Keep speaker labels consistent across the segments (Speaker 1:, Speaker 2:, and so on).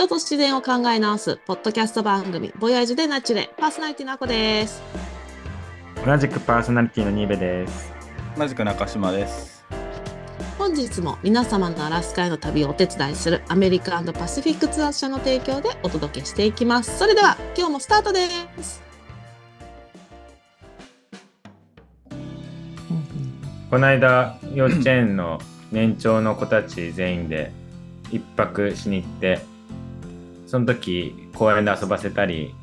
Speaker 1: 人と自然を考え直すポッドキャスト番組ボヤージュでナチュレパーソナリティのあこです。
Speaker 2: 同じくパーソナリティのニーベです。
Speaker 3: 同じく中島です。
Speaker 1: 本日も皆様のアラスカへの旅をお手伝いするアメリカパシフィックツアー社の提供でお届けしていきます。それでは今日もスタートです。
Speaker 2: この間幼稚園の年長の子たち全員で一泊しに行ってその時公園で遊ばせたり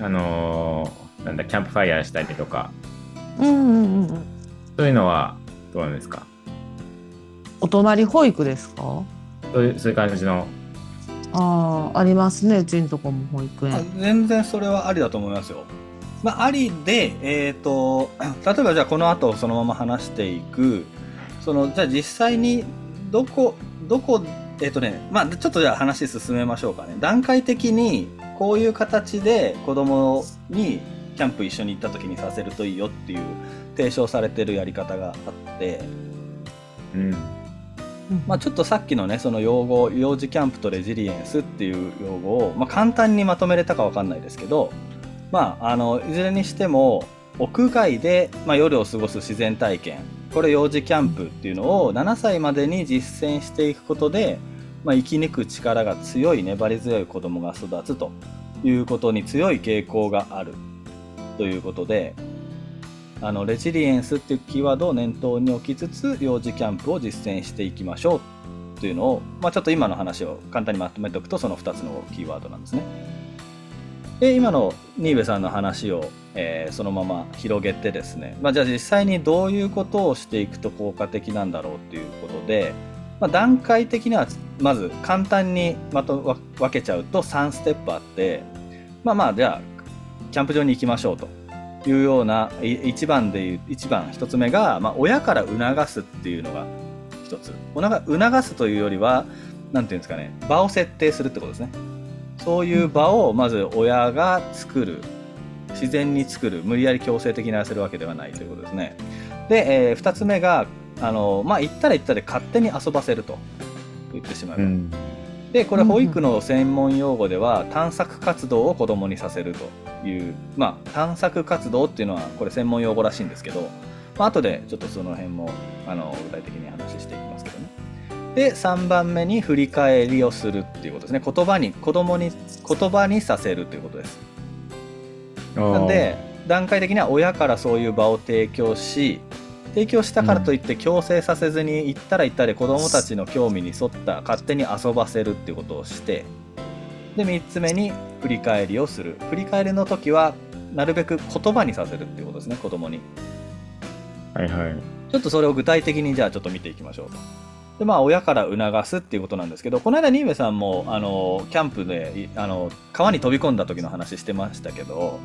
Speaker 2: あのー、なんだキャンプファイヤーしたりとか、
Speaker 1: うんうんうん、
Speaker 2: そういうのはどうなんですか？
Speaker 1: お隣保育ですか？
Speaker 2: そういうそういう感じの。
Speaker 1: ああありますねうちのとこも保育園。
Speaker 3: 全然それはありだと思いますよ。まあ、ありで、えーと、例えばじゃあこの後そのまま話していく。そのじゃあ実際にどこどこえっ、ー、とねまあちょっとじゃあ話進めましょうかね。段階的にこういう形で子供にキャンプ一緒に行った時にさせるといいよっていう提唱されてるやり方があって。うん。まあ、ちょっとさっきのねその用語幼児キャンプとレジリエンスっていう用語を、まあ、簡単にまとめれたか分かんないですけどまあ、あのいずれにしても屋外で、まあ、夜を過ごす自然体験。これ幼児キャンプっていうのを7歳までに実践していくことで、まあ、生き抜く力が強い粘り強い子どもが育つということに強い傾向があるということであのレジリエンスっていうキーワードを念頭に置きつつ幼児キャンプを実践していきましょうというのを、まあ、ちょっと今の話を簡単にまとめておくとその2つのキーワードなんですね。で今の新部さんの話を、えー、そのまま広げてですね、まあ、じゃあ実際にどういうことをしていくと効果的なんだろうということで、まあ、段階的にはまず簡単にまと分けちゃうと3ステップあってまあまあじゃあキャンプ場に行きましょうというような1番で1番1つ目が、まあ、親から促すっていうのが1つ。促すというよりは何ていうんですかね場を設定するってことですね。そういう場をまず親が作る。自然に作る。無理やり強制的にやらせるわけではないということですね。で、えー、2つ目があのまあ行ったら行ったで勝手に遊ばせると。言ってしまう、うん、でこれ保育の専門用語では探索活動を子どもにさせるというまあ探索活動っていうのはこれ専門用語らしいんですけど、まあ後でちょっとその辺もあの具体的に話していきますけどね。で3番目に振り返りをするっていうことですね。言葉に子供に言葉にさせるということです。なんで段階的には親からそういう場を提供し提供したからといって強制させずに行ったら行ったで子供たちの興味に沿った勝手に遊ばせるっていうことをしてで3つ目に振り返りをする。振り返りの時はなるべく言葉にさせるっていうことですね子供に。
Speaker 2: はいはい。
Speaker 3: ちょっとそれを具体的にじゃあちょっと見ていきましょうと。でまあ親から促すっていうことなんですけどこの間新部さんもあのキャンプであの川に飛び込んだ時の話してましたけど、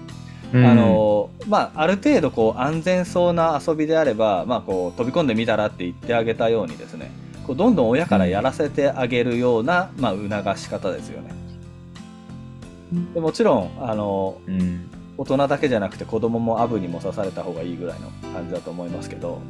Speaker 3: うん、あのまあ、ある程度こう安全そうな遊びであれば、まあ、こう飛び込んでみたらって言ってあげたようにですねこうどんどん親からやらせてあげるような、まあ、促し方ですよね。でもちろんあの、うん、大人だけじゃなくて子供もアブにも刺された方がいいぐらいの感じだと思いますけど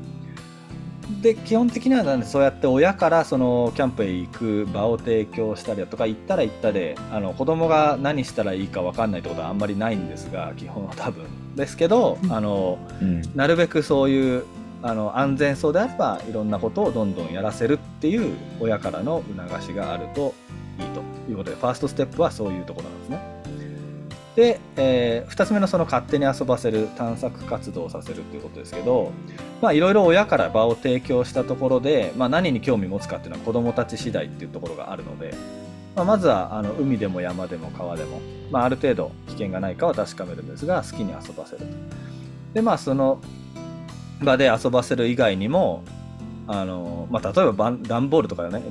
Speaker 3: で基本的にはなんでそうやって親からそのキャンプへ行く場を提供したりだとか行ったら行ったであの子供が何したらいいか分かんないってことはあんまりないんですが基本は多分。ですけど、あの、うん、なるべくそういうあの安全そうであればいろんなことをどんどんやらせるっていう親からの促しがあるといいということでファーストステップはそういうところなんですね。で、えー、2つ目のその勝手に遊ばせる探索活動をさせるっていうことですけどいろいろ親から場を提供したところで、まあ、何に興味持つかっていうのは子どもたち次第っていうところがあるので、まあ、まずはあの海でも山でも川でも、まあ、ある程度危険がないかは確かめるんですが好きに遊ばせると。でまあその場で遊ばせる以外にもあのまあ、例えば段ボールとかね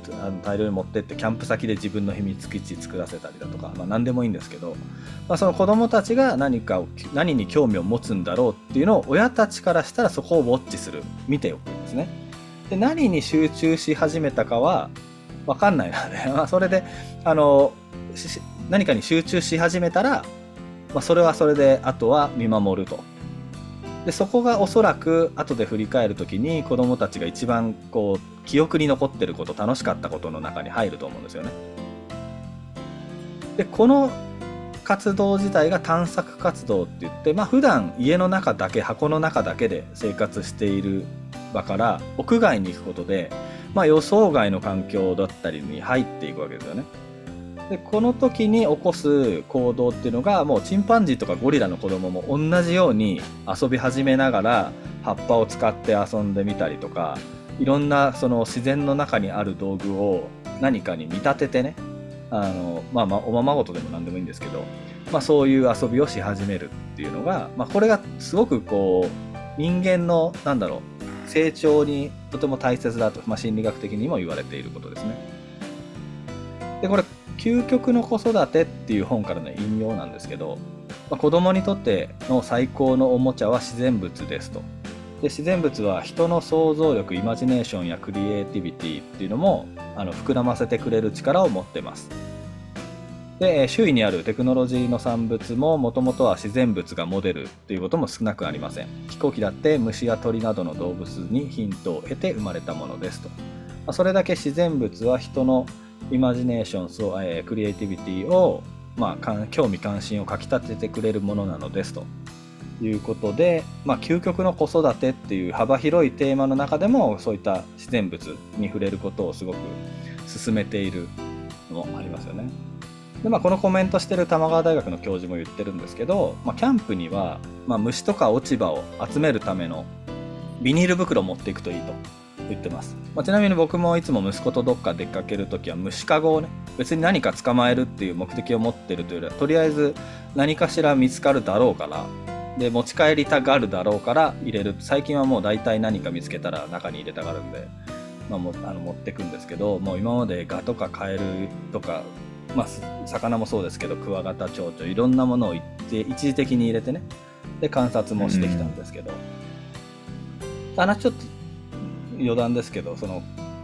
Speaker 3: 大量に持ってってキャンプ先で自分の秘密基地作らせたりだとか、まあ、何でもいいんですけど、まあ、その子どもたちが何かを何に興味を持つんだろうっていうのを親たちからしたらそこをウォッチする見ておくんですね。で何に集中し始めたかは分かんないので、まあ、それであの何かに集中し始めたら、まあ、それはそれであとは見守ると。でそこがおそらく後で振り返る時に子どもたちが一番こう記憶に残ってること楽しかったことの中に入ると思うんですよね。でこの活動自体が探索活動って言ってまあ普段家の中だけ箱の中だけで生活している場から屋外に行くことで、まあ、予想外の環境だったりに入っていくわけですよね。でこの時に起こす行動っていうのがもうチンパンジーとかゴリラの子供も同じように遊び始めながら葉っぱを使って遊んでみたりとかいろんなその自然の中にある道具を何かに見立ててねあの、まあ、まあおままごとでも何でもいいんですけど、まあ、そういう遊びをし始めるっていうのが、まあ、これがすごくこう人間のなんだろう成長にとても大切だと、まあ、心理学的にも言われていることですね。でこれ究極の子育てっていう本からの引用なんですけど、まあ、子供にとっての最高のおもちゃは自然物ですと。で自然物は人の想像力イマジネーションやクリエイティビティっていうのもあの膨らませてくれる力を持ってます。で周囲にあるテクノロジーの産物ももともとは自然物がモデルっていうことも少なくありません。飛行機だって虫や鳥などの動物にヒントを得て生まれたものですと、ま、それだけ自然物は人のイマジネーションそう、えー、クリエイティビティを、まあ、興味関心をかきたててくれるものなのですということで、まあ、究極の子育てっていう幅広いテーマの中でもそういった自然物に触れることをすごく進めているのもありますよね。でまあ、このコメントしてる玉川大学の教授も言ってるんですけど、まあ、キャンプには、まあ、虫とか落ち葉を集めるためのビニール袋を持っていくといいと言ってます、まあ、ちなみに僕もいつも息子とどっか出かける時は虫かごをね別に何か捕まえるっていう目的を持ってるというよりはとりあえず何かしら見つかるだろうからで持ち帰りたがるだろうから入れる。最近はもう大体何か見つけたら中に入れたがるんで、まあ、もあの持ってくんですけどもう今までガとかカエルとか、まあ、魚もそうですけどクワガタチョウチョいろんなものを一時的に入れてねで観察もしてきたんですけど、うん、ちょっと余談ですけどその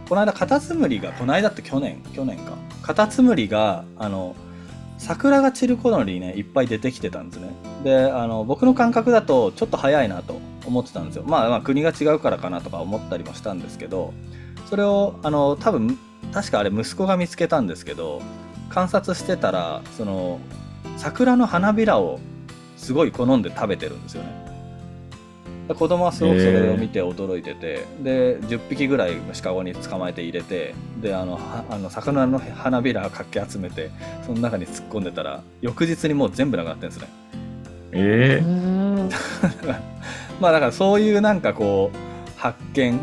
Speaker 3: この間カタツムリがこの間って去年去年か。カタツムリがあの桜が散る頃にねいっぱい出てきてたんですね。であの僕の感覚だとちょっと早いなと思ってたんですよ。まあまあ国が違うからかなとか思ったりもしたんですけどそれをあの多分確かあれ息子が見つけたんですけど観察してたらその桜の花びらをすごい好んで食べてるんですよね。子供はすごくそれを見て驚いてて、で10匹ぐらい虫かごに捕まえて入れてであのあの魚の花びらかき集めてその中に突っ込んでたら翌日にもう全部なくなってるんですね。
Speaker 2: ええー、
Speaker 3: まあだからそういうなんかこう発見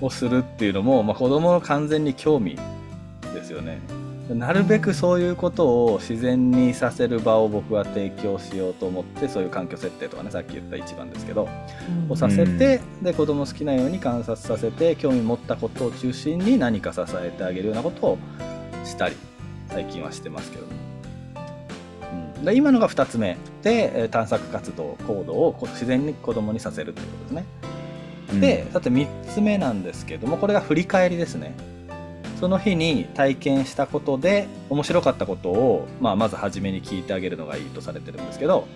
Speaker 3: をするっていうのも、まあ、子供の完全に興味ですよねなるべくそういうことを自然にさせる場を僕は提供しようと思ってそういう環境設定とかねさっき言った一番ですけど、うん、をさせてで子供好きなように観察させて興味持ったことを中心に何か支えてあげるようなことをしたり最近はしてますけど、うん、で今のが2つ目。で探索活動行動を自然に子供にさせるということですね。でさて3つ目なんですけどもこれが振り返りですね。その日に体験したことで面白かったことを、まあ、まず初めに聞いてあげるのがいいとされてるんですけど、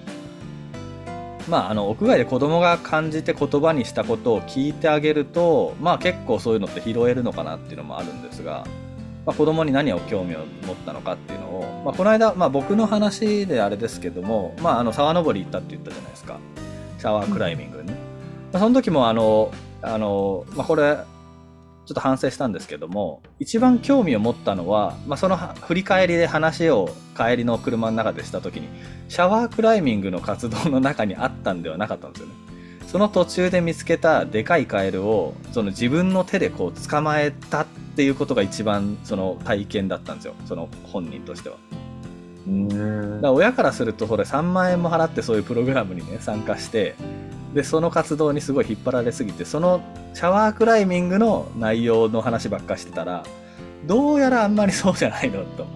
Speaker 3: まあ、あの屋外で子供が感じて言葉にしたことを聞いてあげると、まあ、結構そういうのって拾えるのかなっていうのもあるんですが、まあ、子供に何を興味を持ったのかっていうのを、まあ、この間、まあ、僕の話であれですけども、まあ、あの沢登り行ったって言ったじゃないですか。シャワークライミングね、うん、その時もあのあの、まあ、これちょっと反省したんですけども一番興味を持ったのは、まあ、その振り返りで話を帰りの車の中でした時にシャワークライミングの活動の中にあったんではなかったんですよね。その途中で見つけたでかいカエルをその自分の手でこう捕まえたっていうことが一番その体験だったんですよその本人としては。だから親からするとそれ3万円も払ってそういうプログラムにね参加してでその活動にすごい引っ張られすぎてそのシャワークライミングの内容の話ばっかしてたらどうやらあんまりそうじゃないのと。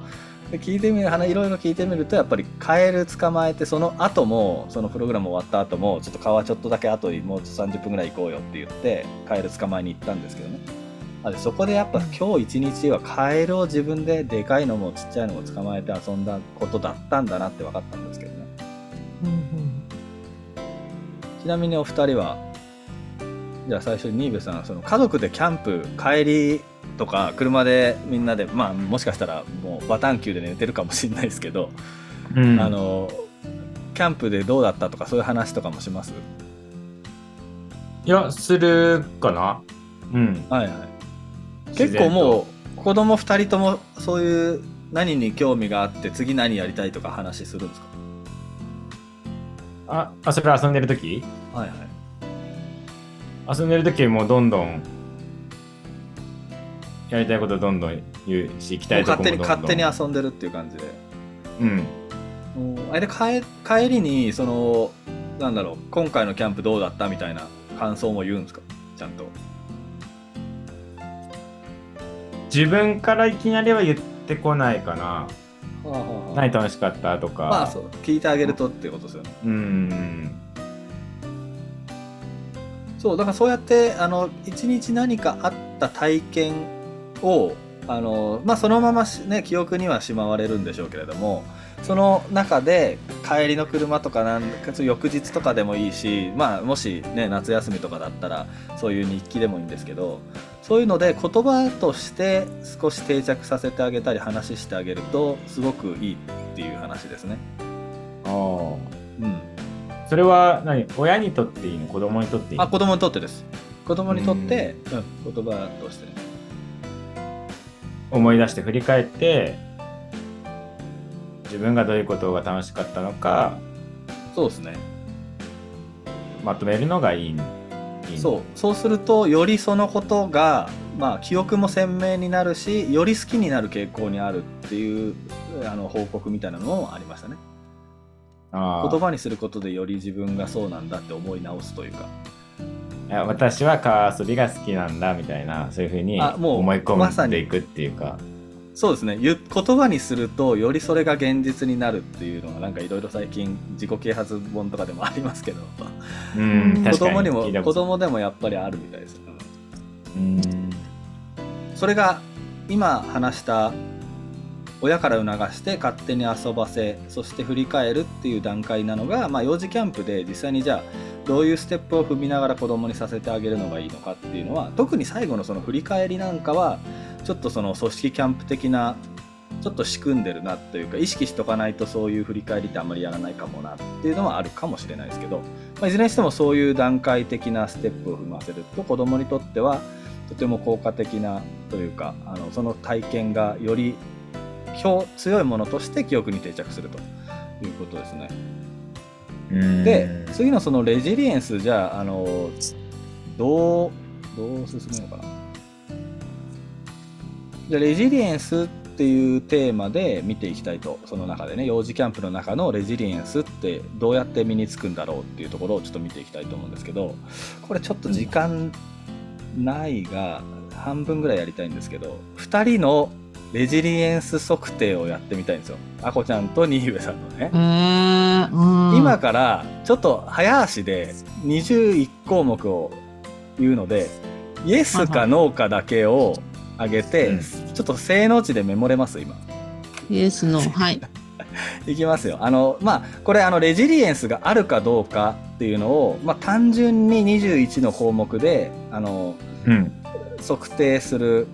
Speaker 3: で聞いてみるいろいろ聞いてみるとやっぱりカエル捕まえてその後もそのプログラム終わった後もちょっと川ちょっとだけ後にもう30分ぐらい行こうよって言ってカエル捕まえに行ったんですけどねあそこでやっぱ今日一日はカエルを自分ででかいのもちっちゃいのも捕まえて遊んだことだったんだなって分かったんですけどちなみにお二人はじゃあ最初に新部さんその家族でキャンプ帰りとか車でみんなでまあもしかしたらもうバタンキューで寝てるかもしれないですけど、
Speaker 2: うん。
Speaker 3: あのキャンプでどうだったとかそういう話とかもします？
Speaker 2: いやするかな。うん。
Speaker 3: はいはい。結構もう子供2人ともそういう何に興味があって次何やりたいとか話するんです
Speaker 2: ああそれ遊んでる時？
Speaker 3: かはいはい。
Speaker 2: 遊んでる時もうどんどんやりたいことどんどん言うし行きた
Speaker 3: も勝手に
Speaker 2: いうとこもどんどん。
Speaker 3: 勝手に遊んでるっていう感じで。
Speaker 2: うん。
Speaker 3: あれで帰帰りにそのなんだろう今回のキャンプどうだったみたいな感想も言うんですか？ちゃんと。
Speaker 2: 自分からいきなりは言ってこないかな何楽しかったとか。
Speaker 3: まあそう聞いてあげるとっていうことですよね。
Speaker 2: うん。
Speaker 3: そうだからそうやってあの一日何かあった体験をあの、まあ、そのままし、ね、記憶にはしまわれるんでしょうけれどもその中で帰りの車とかなんか翌日とかでもいいし、まあ、もし、ね、夏休みとかだったらそういう日記でもいいんですけどそういうので言葉として少し定着させてあげたり話してあげるとすごくいいっていう話ですね。
Speaker 2: あー
Speaker 3: うん、
Speaker 2: それは何？親にとっていいの？子供にとっていいの？
Speaker 3: あ子供にとってです。子供にとって、うん、言葉としてね。
Speaker 2: 思い出して振り返って自分がどういうことが楽しかったのか
Speaker 3: そうですね。
Speaker 2: まとめるのがいいいいの
Speaker 3: そう。そうするとよりそのことが、まあ、記憶も鮮明になるしより好きになる傾向にあるっていうあの報告みたいなのもありましたね。言葉にすることでより自分がそうなんだって思い直すというか。
Speaker 2: いや私は川遊びが好きなんだみたいなそういうふうに思い込んでいくっていうか、
Speaker 3: そうですね。言言葉にするとよりそれが現実になるっていうのがなんかいろいろ最近自己啓発本とかでもありますけど。
Speaker 2: うん
Speaker 1: 子
Speaker 3: 供にも子供でもやっぱりあるみたいです、うん
Speaker 2: うん。
Speaker 3: それが今話した親から促して勝手に遊ばせそして振り返るっていう段階なのが、まあ、幼児キャンプで実際にじゃあどういうステップを踏みながら子供にさせてあげるのがいいのかっていうのは特に最後のその振り返りなんかはちょっとその組織キャンプ的なちょっと仕組んでるなというか意識しとかないとそういう振り返りってあんまりやらないかもなっていうのはあるかもしれないですけど、まあ、いずれにしてもそういう段階的なステップを踏ませると子供にとってはとても効果的なというかあのその体験がより強強いものとして記憶に定着するということですね。
Speaker 2: うん
Speaker 3: で次のそのレジリエンスじゃああのどうどう進めようかな。じゃあレジリエンスっていうテーマで見ていきたいとその中でね幼児キャンプの中のレジリエンスってどうやって身につくんだろうっていうところをちょっと見ていきたいと思うんですけどこれちょっと時間ないが半分ぐらいやりたいんですけど2人のレジリエンス測定をやってみたいんですよ。あこちゃんと新上さんのね。今からちょっと早足で21項目を言うのでイエスかノーかだけを上げて、
Speaker 2: うん。
Speaker 3: ちょっと正の字でメモれます今。
Speaker 1: イエスのはい。
Speaker 3: いきますよ。あのまあこれあのレジリエンスがあるかどうかっていうのを、まあ、単純に21の項目であの
Speaker 2: うん。
Speaker 3: 測定する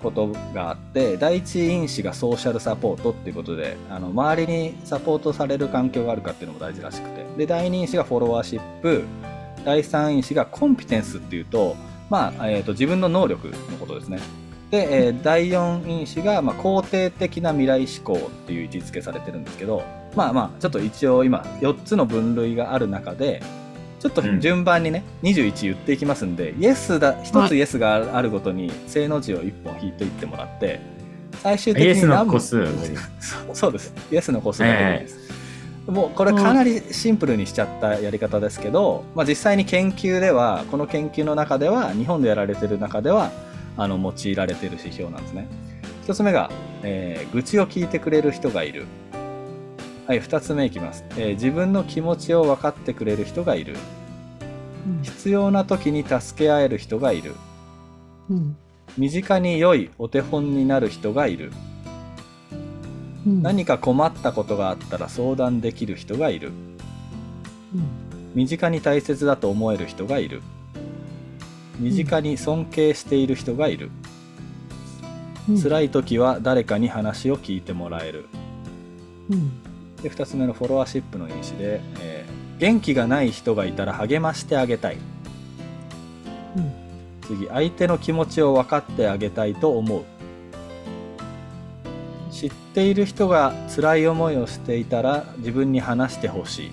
Speaker 3: ことがあって第一因子がソーシャルサポートっていうことであの周りにサポートされる環境があるかっていうのも大事らしくて。で第二因子がフォロワーシップ。第三因子がコンピテンスっていうと,、まあえー、と自分の能力のことですねで、えー第四因子が、まあ、肯定的な未来志向っていう位置づけされてるんですけどまあまあちょっと一応今4つの分類がある中でちょっと
Speaker 2: うん。
Speaker 3: 順番にね、21言っていきますんでイエスだ一つイエスがあるごとに正の字を1本引いていってもらって最終的
Speaker 2: イエスの
Speaker 3: に何
Speaker 2: 個数。
Speaker 3: そ うそうです。イエスの個数だけでいいです、もうこれかなりシンプルにしちゃったやり方ですけど、まあ、実際に研究ではこの研究の中では日本でやられてる中ではあの用いられてる指標なんですね。一つ目が、えー愚痴を聞いてくれる人がいる。はい二つ目いきます、えー自分の気持ちを分かってくれる人がいる。必要な時に助け合える人がいる。
Speaker 1: うん。
Speaker 3: 身近に良いお手本になる人がいる。
Speaker 1: うん。
Speaker 3: 何か困ったことがあったら相談できる人がいる。身近に大切だと思える人がいる身近に尊敬している人がいる、
Speaker 1: ううん。
Speaker 3: 辛い時は誰かに話を聞いてもらえる。
Speaker 1: うん。
Speaker 3: で2つ目のフォロワーシップの因子で、えー元気がない人がいたら励ましてあげたい。
Speaker 1: うん。
Speaker 3: 次相手の気持ちを分かってあげたいと思う。知っている人が辛い思いをしていたら自分に話してほしい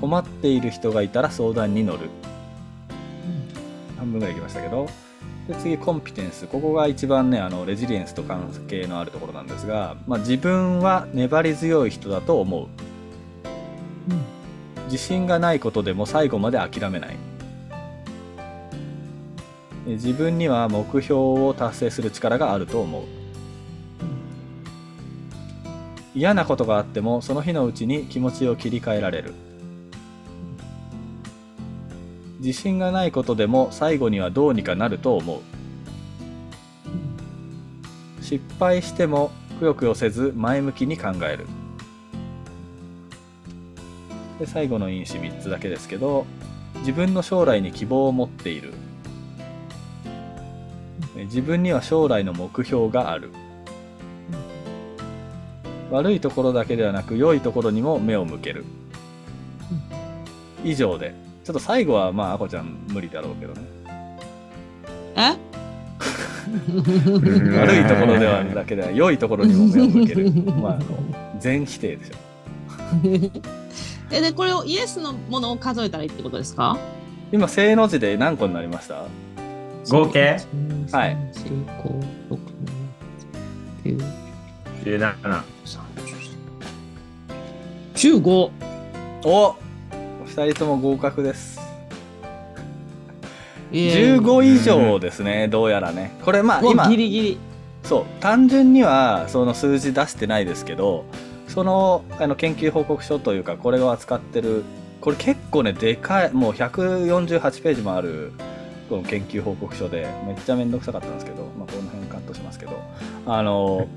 Speaker 3: 困っている人がいたら相談に乗る。半分ぐらいいきましたけど。で次コンピテンス。ここが一番ねあのレジリエンスと関係のあるところなんですが、まあ、自分は粘り強い人だと思う。
Speaker 1: うん。
Speaker 3: 自信がないことでも最後まで諦めない。え自分には目標を達成する力があると思う。嫌なことがあってもその日のうちに気持ちを切り替えられる自信がないことでも最後にはどうにかなると思う。失敗してもくよくよせず前向きに考える。で最後の因子3つだけですけど自分の将来に希望を持っている。自分には将来の目標がある。悪いところだけではなく良いところにも目を向ける。以上で。ちょっと最後はまああこちゃん無理だろうけどね。
Speaker 1: え？
Speaker 3: 悪いところではだけでは良いところにも目を向ける。まああの全否定でしょ。
Speaker 1: えでこれをイエスのものを数えたらいいってことですか？
Speaker 3: 今正の字で何個になりました？
Speaker 2: 合計？
Speaker 3: はい。
Speaker 2: 17
Speaker 1: 15
Speaker 3: お二人とも合格です。
Speaker 1: 15
Speaker 3: 15以上ですねどうやらね。これまあ今
Speaker 1: ギリギリ。
Speaker 3: そう単純にはその数字出してないですけどそのあの研究報告書というかこれを扱ってるこれ結構ねでかいもう148ページもあるこの研究報告書でめっちゃめんどくさかったんですけど、まあ、この辺カットしますけど。あの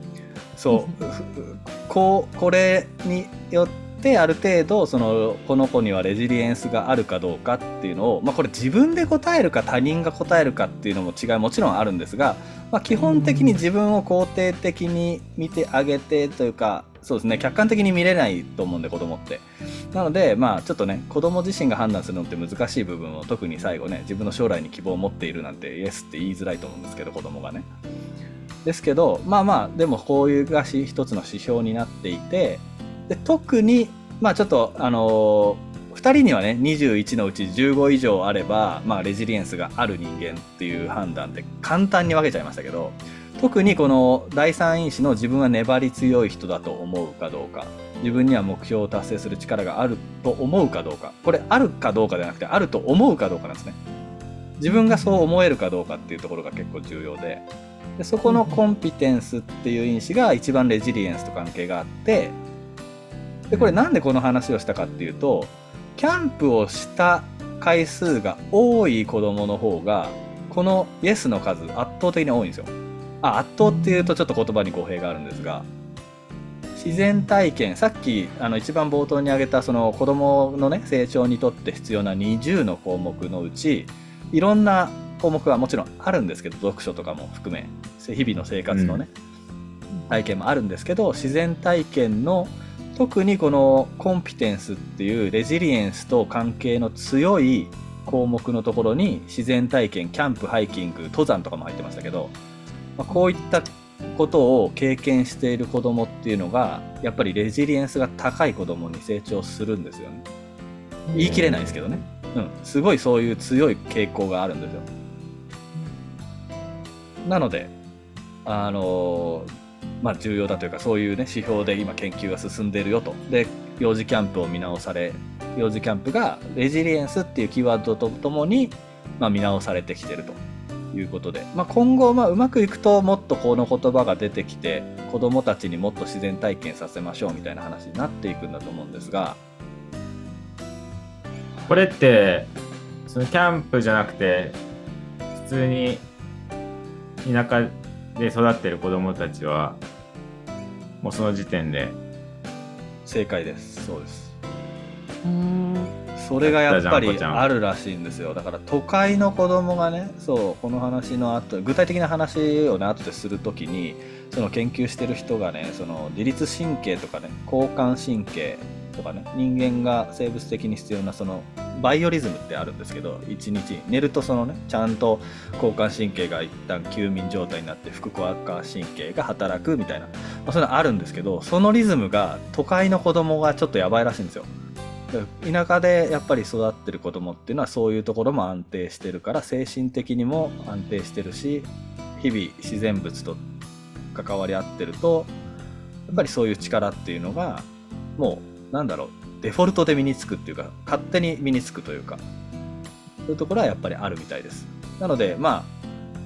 Speaker 3: そうふこうこれによってある程度そのこの子にはレジリエンスがあるかどうかっていうのを、まあ、これ自分で答えるか他人が答えるかっていうのも違いもちろんあるんですが、まあ、基本的に自分を肯定的に見てあげてというかそうですね客観的に見れないと思うんで子供って。なのでまあちょっとね子供自身が判断するのって難しい部分を特に最後ね自分の将来に希望を持っているなんてイエスって言いづらいと思うんですけど子供がね。ですけどまあまあでもこういうがし一つの指標になっていてで特にまあちょっとあのー、2人にはね21のうち15以上あれば、まあ、レジリエンスがある人間っていう判断で簡単に分けちゃいましたけど特にこの第三因子の自分は粘り強い人だと思うかどうか自分には目標を達成する力があると思うかどうかこれあるかどうかじゃなくてあると思うかどうかなんですね。自分がそう思えるかどうかっていうところが結構重要ででそこのコンピテンスっていう因子が一番レジリエンスと関係があってでこれなんでこの話をしたかっていうとキャンプをした回数が多い子供の方がこのイエスの数圧倒的に多いんですよ。あ圧倒っていうとちょっと言葉に語弊があるんですが自然体験さっきあの一番冒頭に挙げたその子供のね成長にとって必要な20の項目のうちいろんな項目はもちろんあるんですけど読書とかも含め日々の生活のね、体験もあるんですけど自然体験の特にこのコンピテンスっていうレジリエンスと関係の強い項目のところに自然体験キャンプハイキング登山とかも入ってましたけど、まあ、こういったことを経験している子供っていうのがやっぱりレジリエンスが高い子供に成長するんですよね。言い切れないですけどね、うん、すごいそういう強い傾向があるんですよ。なのであのまあ、重要だというかそういう、ね、指標で今研究が進んでいるよと。で幼児キャンプを見直され幼児キャンプがレジリエンスっていうキーワードとともに、まあ、見直されてきてると。いうことで、まあ、今後、まあ、うまくいくともっとこの言葉が出てきて子どもたちにもっと自然体験させましょうみたいな話になっていくんだと思うんですが。
Speaker 2: これってそのキャンプじゃなくて普通に田舎で育ってる子供たちはもうその時点で。
Speaker 3: 正解です。そうです。
Speaker 1: うん。
Speaker 3: それがやっぱりあるらしいんですよ。だから都会の子供がねそうこの話の後具体的な話をね後でするときにその研究してる人がねその自律神経とかね交感神経とかね人間が生物的に必要なそのバイオリズムってあるんですけど1日寝るとそのねちゃんと交感神経が一旦休眠状態になって副交感神経が働くみたいな、まあ、そういうのあるんですけどそのリズムが都会の子供がちょっとやばいらしいんですよ。田舎でやっぱり育ってる子供っていうのはそういうところも安定してるから精神的にも安定してるし日々自然物と関わり合ってるとやっぱりそういう力っていうのがもうなんだろうデフォルトで身につくっていうか勝手に身につくというかそういうところはやっぱりあるみたいです。なのでまあ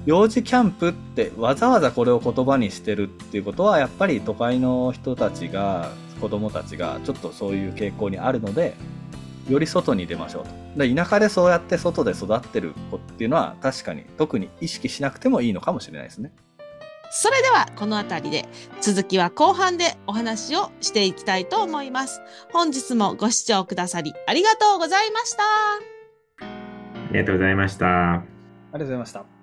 Speaker 3: 幼児キャンプってわざわざこれを言葉にしてるっていうことはやっぱり都会の人たちが子供たちがちょっとそういう傾向にあるのでより外に出ましょうと。で田舎でそうやって外で育ってる子っていうのは確かに特に意識しなくてもいいのかもしれないですね。
Speaker 1: それではこの辺りで続きは後半でお話をしていきたいと思います。本日もご視聴くださりありがとうございました。
Speaker 2: ありがとうございました。
Speaker 3: ありがとうございました